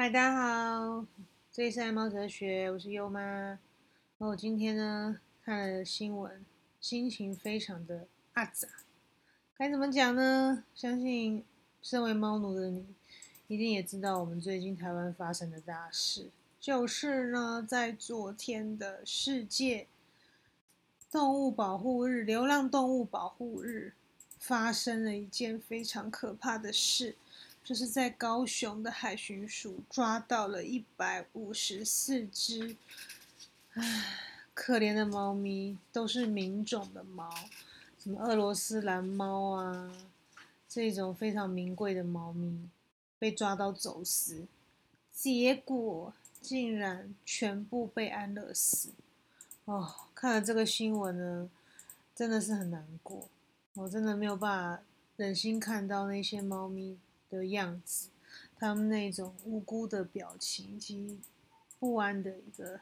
嗨，大家好，这里是爱猫哲学，我是优妈。我今天呢看了新闻，心情非常的阿杂。该怎么讲呢？相信身为猫奴的你，一定也知道我们最近台湾发生的大事，就是呢，在昨天的世界动物保护日、流浪动物保护日，发生了一件非常可怕的事。就是在高雄的海巡署抓到了一百五十四只，唉，可怜的猫咪，都是名种的猫，什么俄罗斯蓝猫啊，这种非常名贵的猫咪被抓到走私，结果竟然全部被安乐死。哦，看了这个新闻呢，真的是很难过，我真的没有办法忍心看到那些猫咪。的样子，他们那种无辜的表情及不安的一个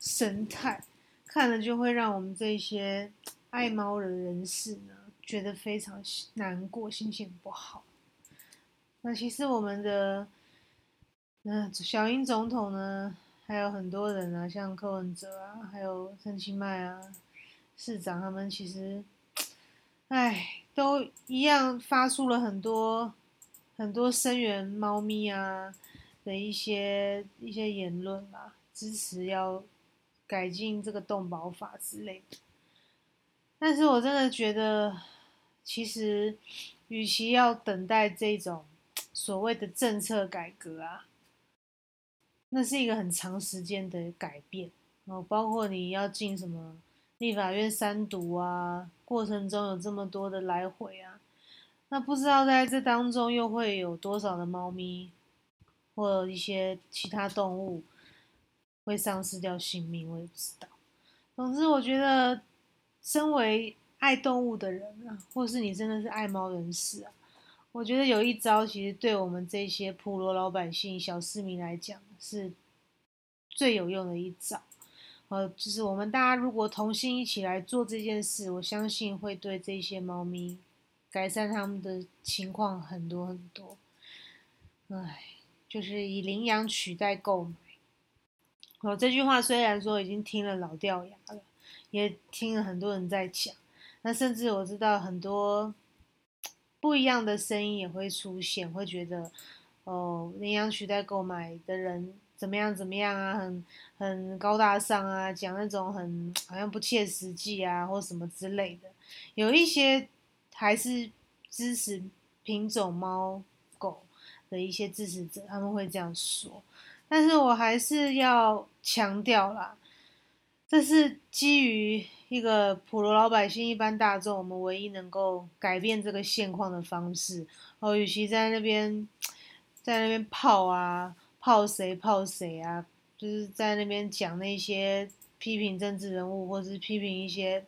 神态，看了就会让我们这些爱猫的人士呢，觉得非常难过，心情不好。那其实我们的，嗯，小英总统呢，还有很多人啊，像柯文哲啊，还有陈其迈啊，市长他们其实，唉。都一样发出了很多很多声援猫咪啊的一些一些言论啦，支持要改进这个动保法之类的。但是我真的觉得，其实与其要等待这种所谓的政策改革啊，那是一个很长时间的改变哦，包括你要进什么。立法院三读啊，过程中有这么多的来回啊，那不知道在这当中又会有多少的猫咪或一些其他动物会丧失掉性命，我也不知道。总之，我觉得身为爱动物的人啊，或是你真的是爱猫人士啊，我觉得有一招其实对我们这些普罗老百姓、小市民来讲是最有用的一招。呃，就是我们大家如果同心一起来做这件事，我相信会对这些猫咪改善他们的情况很多很多。唉，就是以领养取代购买。哦，这句话虽然说已经听了老掉牙了，也听了很多人在讲，那甚至我知道很多不一样的声音也会出现，会觉得哦，领养取代购买的人。怎么样？怎么样啊？很很高大上啊，讲那种很好像不切实际啊，或什么之类的。有一些还是支持品种猫狗的一些支持者，他们会这样说。但是我还是要强调啦，这是基于一个普罗老百姓、一般大众，我们唯一能够改变这个现况的方式。哦，与其在那边在那边泡啊。泡谁泡谁啊？就是在那边讲那些批评政治人物，或是批评一些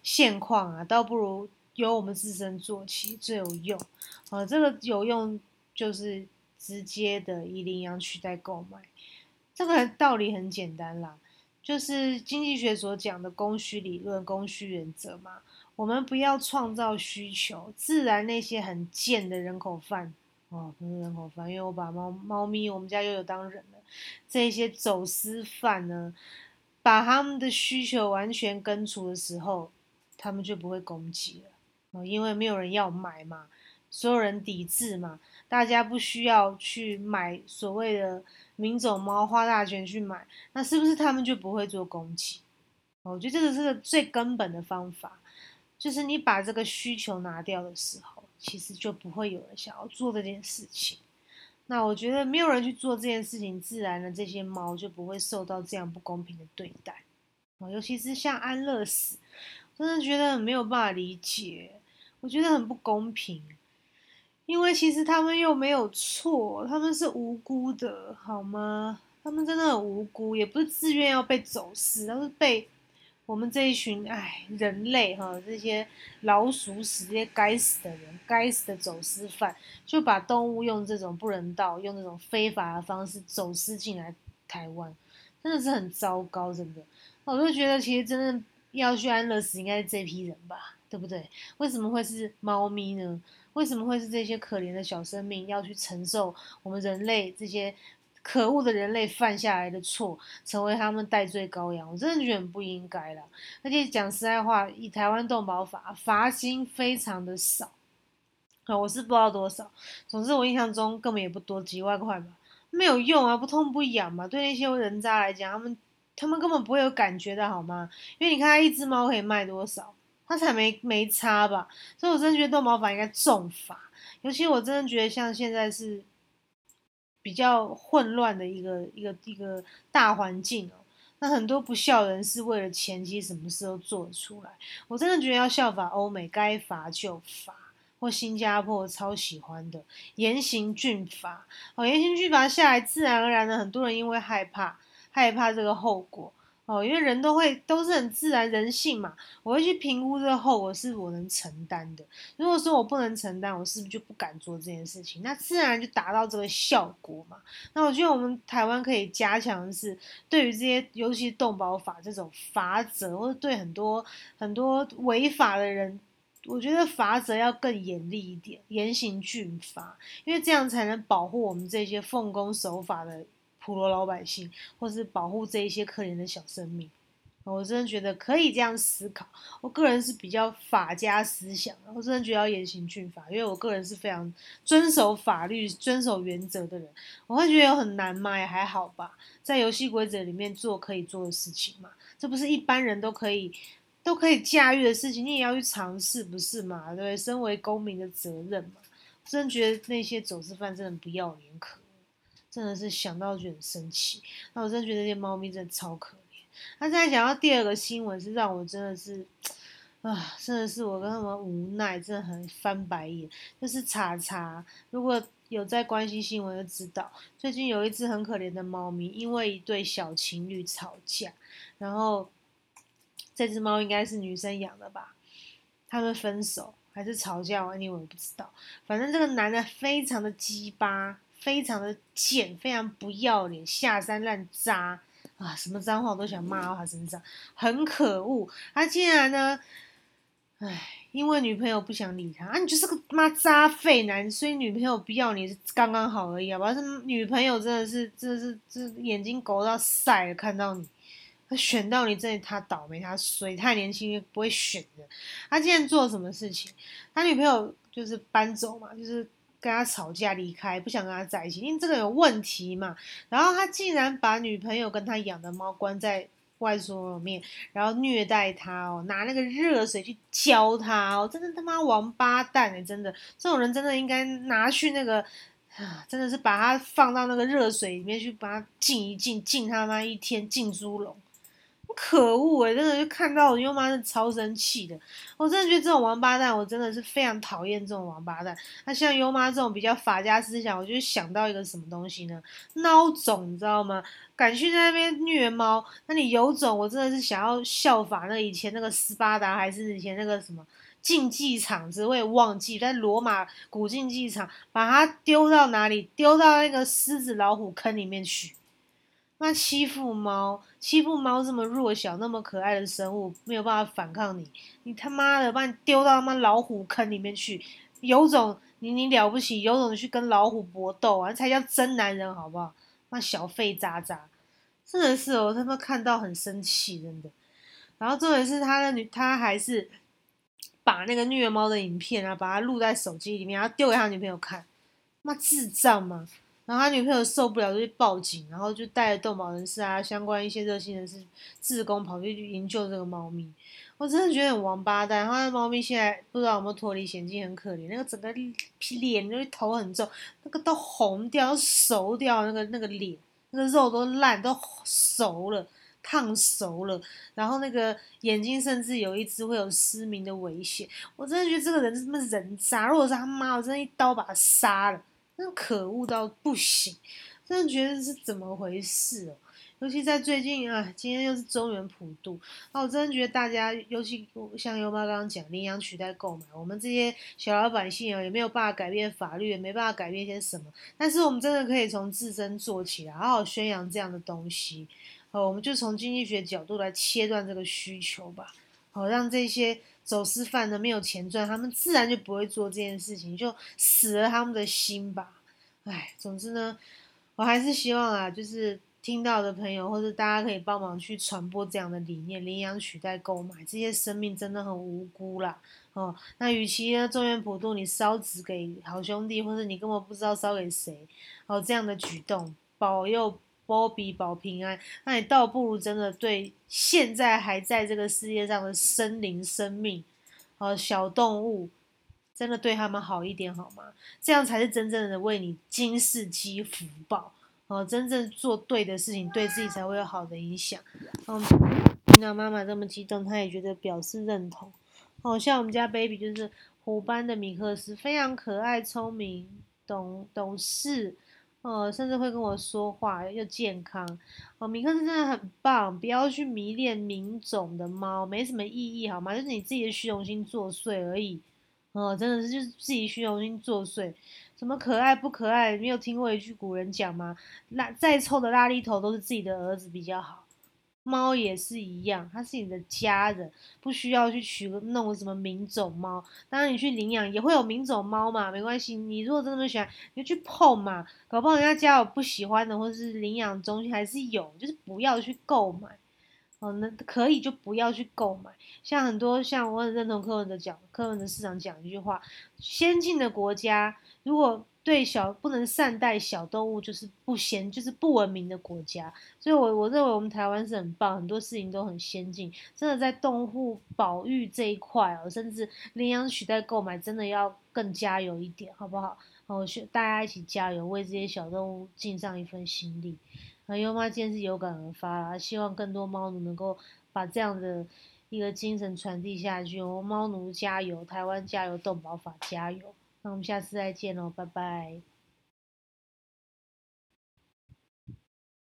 现况啊，倒不如由我们自身做起最有用。啊，这个有用就是直接的以领养取代购买，这个道理很简单啦，就是经济学所讲的供需理论、供需原则嘛。我们不要创造需求，自然那些很贱的人口贩。哦，不是人口贩，因为我把猫猫咪，我们家又有当人了。这些走私犯呢，把他们的需求完全根除的时候，他们就不会攻击了。哦，因为没有人要买嘛，所有人抵制嘛，大家不需要去买所谓的名种猫，花大钱去买，那是不是他们就不会做攻击？我觉得这个是个最根本的方法，就是你把这个需求拿掉的时候。其实就不会有人想要做这件事情。那我觉得没有人去做这件事情，自然的这些猫就不会受到这样不公平的对待。啊，尤其是像安乐死，真的觉得没有办法理解，我觉得很不公平。因为其实他们又没有错，他们是无辜的，好吗？他们真的很无辜，也不是自愿要被走私，而是被。我们这一群哎，人类哈，这些老鼠屎，这些该死的人，该死的走私犯，就把动物用这种不人道、用这种非法的方式走私进来台湾，真的是很糟糕，真的。我就觉得，其实真正要去安乐死，应该是这批人吧，对不对？为什么会是猫咪呢？为什么会是这些可怜的小生命要去承受我们人类这些可恶的人类犯下来的错，成为他们戴罪羔羊？我真的觉得不应该了。而且讲实在话，以台湾动保法罚金非常的少，啊，我是不知道多少，总之我印象中根本也不多，几万块吧，没有用啊，不痛不痒嘛。对那些人渣来讲，他们他们根本不会有感觉的好吗？因为你看他，一只猫可以卖多少？他才没没差吧，所以我真的觉得动保法应该重罚，尤其我真的觉得像现在是比较混乱的一个一个一个大环境哦，那很多不孝人是为了钱，其实什么事都做得出来。我真的觉得要效法欧美，该罚就罚，或新加坡超喜欢的严刑峻法哦，严刑峻法下来，自然而然的很多人因为害怕害怕这个后果。哦，因为人都会都是很自然人性嘛，我会去评估这个后果是我能承担的。如果说我不能承担，我是不是就不敢做这件事情？那自然就达到这个效果嘛。那我觉得我们台湾可以加强的是，对于这些尤其是动保法这种法则，或者对很多很多违法的人，我觉得法则要更严厉一点，严刑峻法，因为这样才能保护我们这些奉公守法的。普罗老百姓，或是保护这一些可怜的小生命，我真的觉得可以这样思考。我个人是比较法家思想，我真的觉得要严刑峻法，因为我个人是非常遵守法律、遵守原则的人。我会觉得有很难吗？也还好吧，在游戏规则里面做可以做的事情嘛，这不是一般人都可以都可以驾驭的事情，你也要去尝试，不是嘛？对不对？身为公民的责任嘛。真的觉得那些走私犯真的不要脸可。真的是想到就很生气，那我真的觉得这些猫咪真的超可怜。那现在讲到第二个新闻，是让我真的是，啊，真的是我跟他们无奈，真的很翻白眼。就是查查，如果有在关心新闻，就知道最近有一只很可怜的猫咪，因为一对小情侣吵架，然后这只猫应该是女生养的吧？他们分手还是吵架？我因为我不知道，反正这个男的非常的鸡巴。非常的贱，非常不要脸，下三滥渣啊！什么脏话我都想骂到他身上，很可恶。他竟然呢，唉，因为女朋友不想理他啊，你就是个妈渣废男，所以女朋友不要你是刚刚好而已，好吧？是女朋友真的是，真的是，这眼睛狗到晒了，看到你，他选到你，真的他倒霉，他衰，太年轻不会选的。他竟然做什么事情？他女朋友就是搬走嘛，就是。跟他吵架离开，不想跟他在一起，因为这个有问题嘛。然后他竟然把女朋友跟他养的猫关在外所里面，然后虐待他哦，拿那个热水去浇他哦，真的他妈王八蛋哎！真的，这种人真的应该拿去那个啊，真的是把他放到那个热水里面去，把他浸一浸，浸他妈一天，浸猪笼。可恶哎！真的就看到我优妈是超生气的，我真的觉得这种王八蛋，我真的是非常讨厌这种王八蛋。那像优妈这种比较法家思想，我就想到一个什么东西呢？孬种，你知道吗？敢去在那边虐猫，那你有种！我真的是想要效法那以前那个斯巴达，还是以前那个什么竞技场子，我也忘记，在罗马古竞技场，把它丢到哪里？丢到那个狮子老虎坑里面去。那欺负猫，欺负猫这么弱小、那么可爱的生物，没有办法反抗你，你他妈的把你丢到他妈老虎坑里面去，有种你你了不起，有种去跟老虎搏斗啊，才叫真男人好不好？那小废渣渣，真的是哦，他妈看到很生气，真的。然后重点是他的女，他还是把那个虐猫的影片啊，把它录在手机里面，然后丢给他女朋友看，妈智障吗？然后他女朋友受不了，就去报警，然后就带着动保人士啊，相关一些热心人士、志工跑去营救这个猫咪。我真的觉得很王八蛋。他的猫咪现在不知道有没有脱离险境，很可怜。那个整个脸，就是头很重，那个都红掉、熟掉，那个那个脸，那个肉都烂、都熟了、烫熟了。然后那个眼睛甚至有一只会有失明的危险。我真的觉得这个人是什么人渣？如果是他妈，我真的一刀把他杀了。真可恶到不行，真的觉得是怎么回事哦？尤其在最近啊，今天又是中原普渡，啊我真的觉得大家，尤其像优妈刚刚讲，领养取代购买，我们这些小老百姓啊，也没有办法改变法律，也没办法改变些什么。但是我们真的可以从自身做起来，好好宣扬这样的东西。哦，我们就从经济学角度来切断这个需求吧，好让这些。走私贩的没有钱赚，他们自然就不会做这件事情，就死了他们的心吧。哎，总之呢，我还是希望啊，就是听到的朋友或者大家可以帮忙去传播这样的理念，领养取代购买，这些生命真的很无辜啦。哦，那与其呢，中原普渡你烧纸给好兄弟，或者你根本不知道烧给谁，哦，这样的举动保佑。波比保平安，那你倒不如真的对现在还在这个世界上的生灵生命，呃，小动物，真的对他们好一点好吗？这样才是真正的为你今世积福报，哦，真正做对的事情，对自己才会有好的影响。嗯，听到妈妈这么激动，她也觉得表示认同。哦，像我们家 baby 就是虎斑的米克斯，非常可爱、聪明、懂懂事。呃，甚至会跟我说话，又健康，哦，米克斯真的很棒，不要去迷恋名种的猫，没什么意义，好吗？就是你自己的虚荣心作祟而已，哦，真的是就是自己虚荣心作祟，什么可爱不可爱？没有听过一句古人讲吗？那再臭的拉力头都是自己的儿子比较好。猫也是一样，它是你的家人，不需要去取个弄什么名种猫。当然你去领养也会有名种猫嘛，没关系。你如果真的喜欢，你就去碰嘛，搞不好人家家有不喜欢的，或者是领养中心还是有，就是不要去购买。哦，那可以就不要去购买。像很多像我很认同柯文的讲，柯文的市长讲一句话：先进的国家如果。对小不能善待小动物，就是不先就是不文明的国家。所以，我我认为我们台湾是很棒，很多事情都很先进。真的在动物保育这一块哦，甚至领养取代购买，真的要更加油一点，好不好？哦，大家一起加油，为这些小动物尽上一份心力。那，优妈今天是有感而发啦，希望更多猫奴能够把这样的一个精神传递下去。我们猫奴加油，台湾加油，动保法加油。那我们下次再见喽，拜拜。